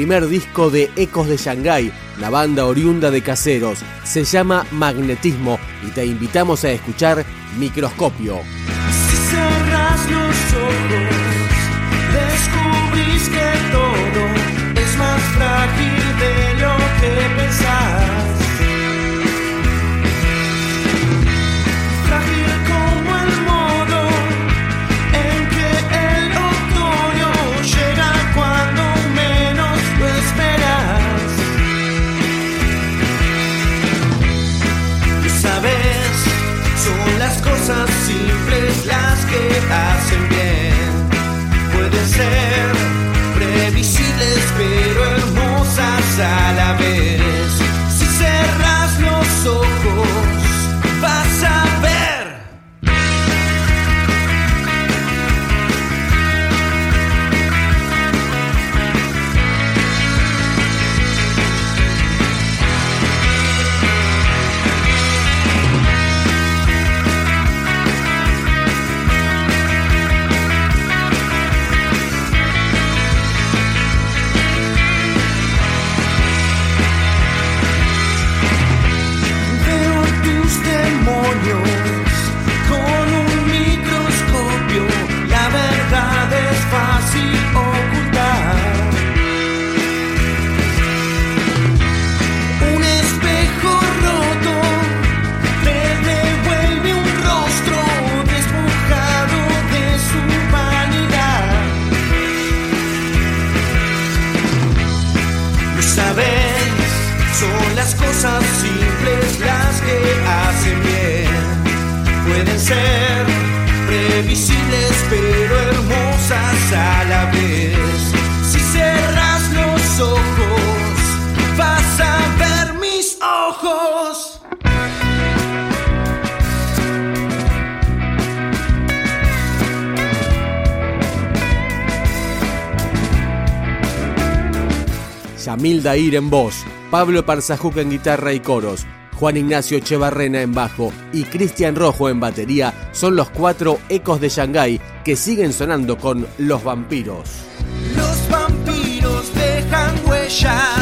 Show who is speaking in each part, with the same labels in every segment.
Speaker 1: Primer disco de Ecos de Shanghái, la banda oriunda de Caseros. Se llama Magnetismo y te invitamos a escuchar Microscopio.
Speaker 2: Si cerras los ojos, descubrís que todo es más outside.
Speaker 1: Yamil Dair en voz, Pablo Parzajuc en guitarra y coros, Juan Ignacio Echevarrena en bajo y Cristian Rojo en batería son los cuatro ecos de Shanghái que siguen sonando con Los Vampiros.
Speaker 2: Los vampiros dejan huellas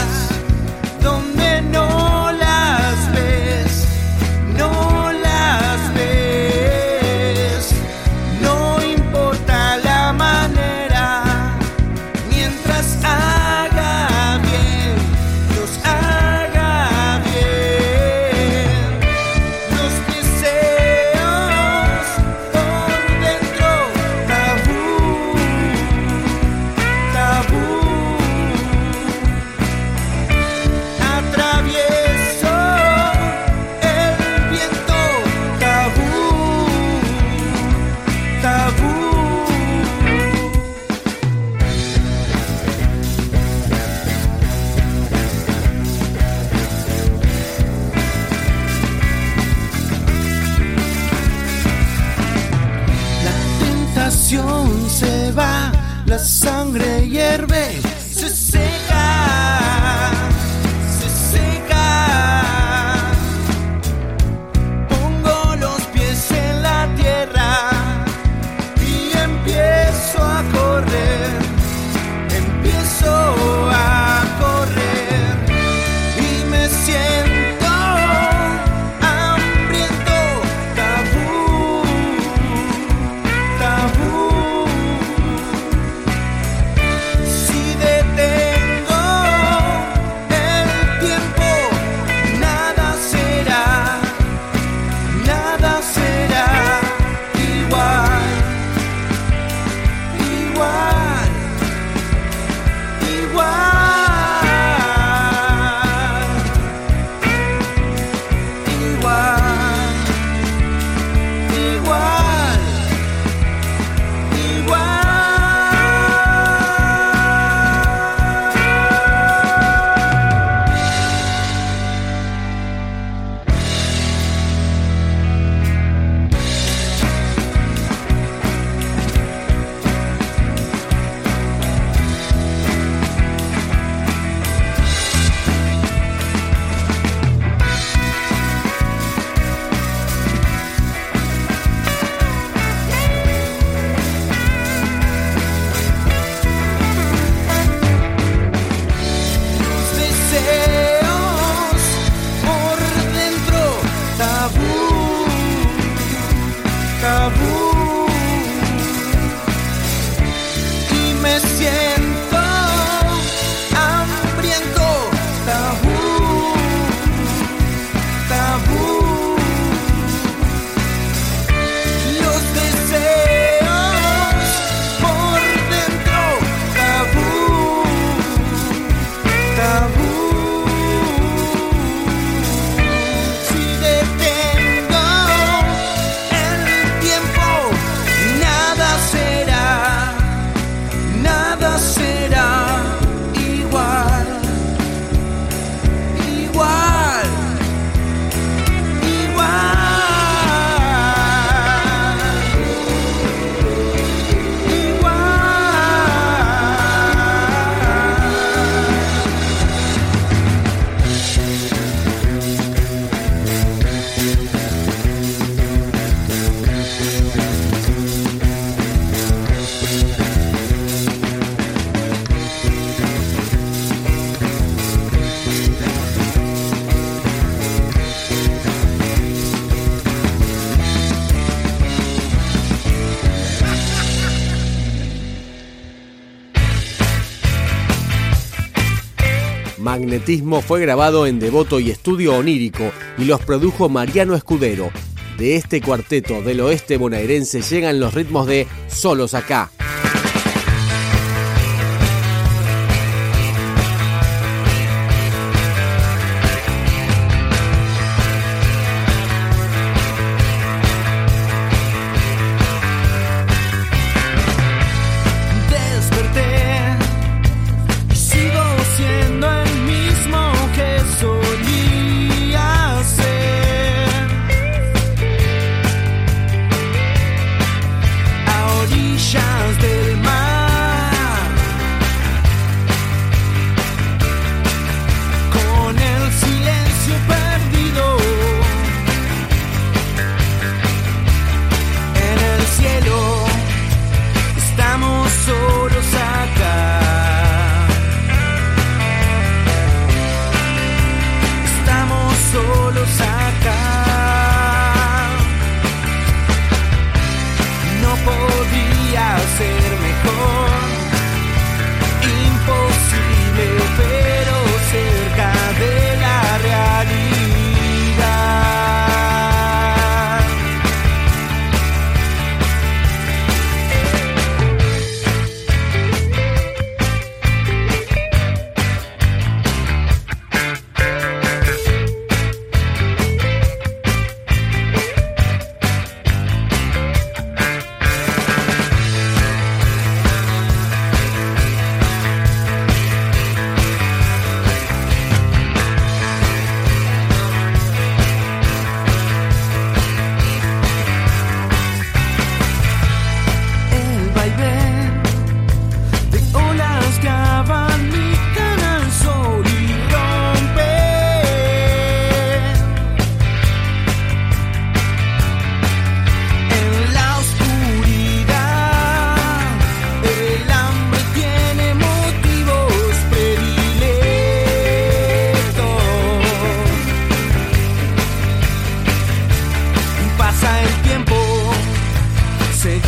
Speaker 2: Magnetismo fue grabado en Devoto y Estudio Onírico y los produjo Mariano Escudero. De este cuarteto del oeste bonaerense llegan los ritmos de Solos acá.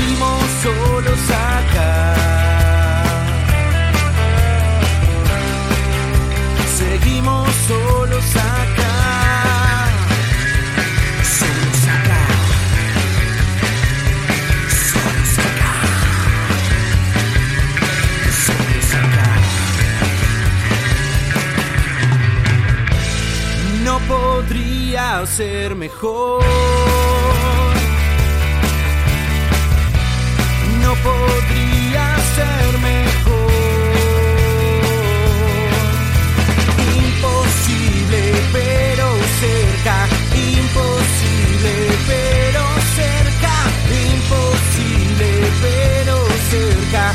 Speaker 1: Seguimos solos acá. Seguimos solos acá. Solos acá. Solos acá. Solos acá. No podría ser mejor. Pero cerca. Imposible, pero cerca. Imposible, pero cerca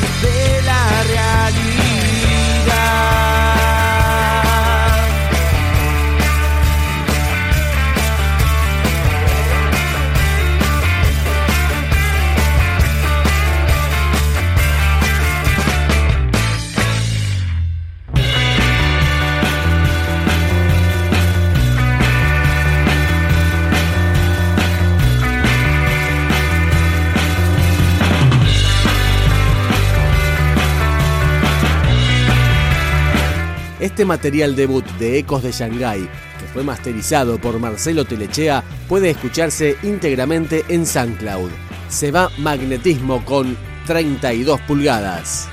Speaker 2: Este material debut de Ecos de Shanghái, que fue masterizado por Marcelo Telechea, puede escucharse íntegramente en SoundCloud. Se va magnetismo con 32 pulgadas.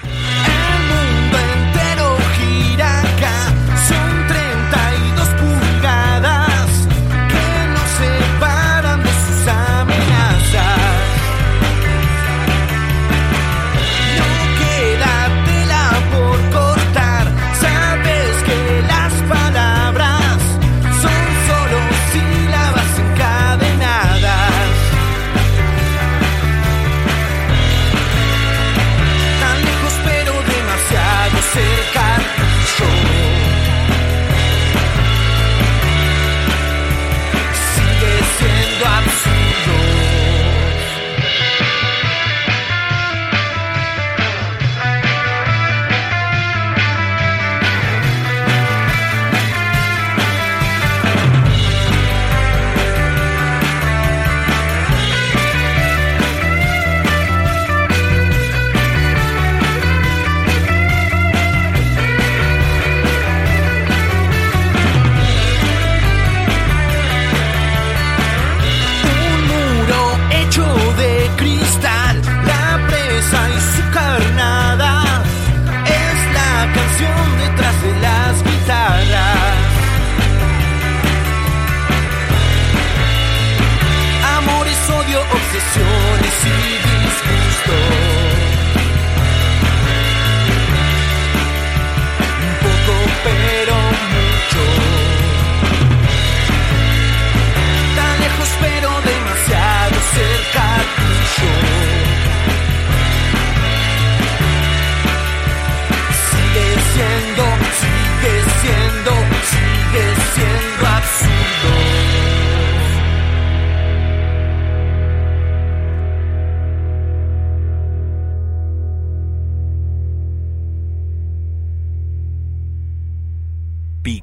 Speaker 1: obsesiones y disgusto. Un poco pero mucho. Tan lejos pero de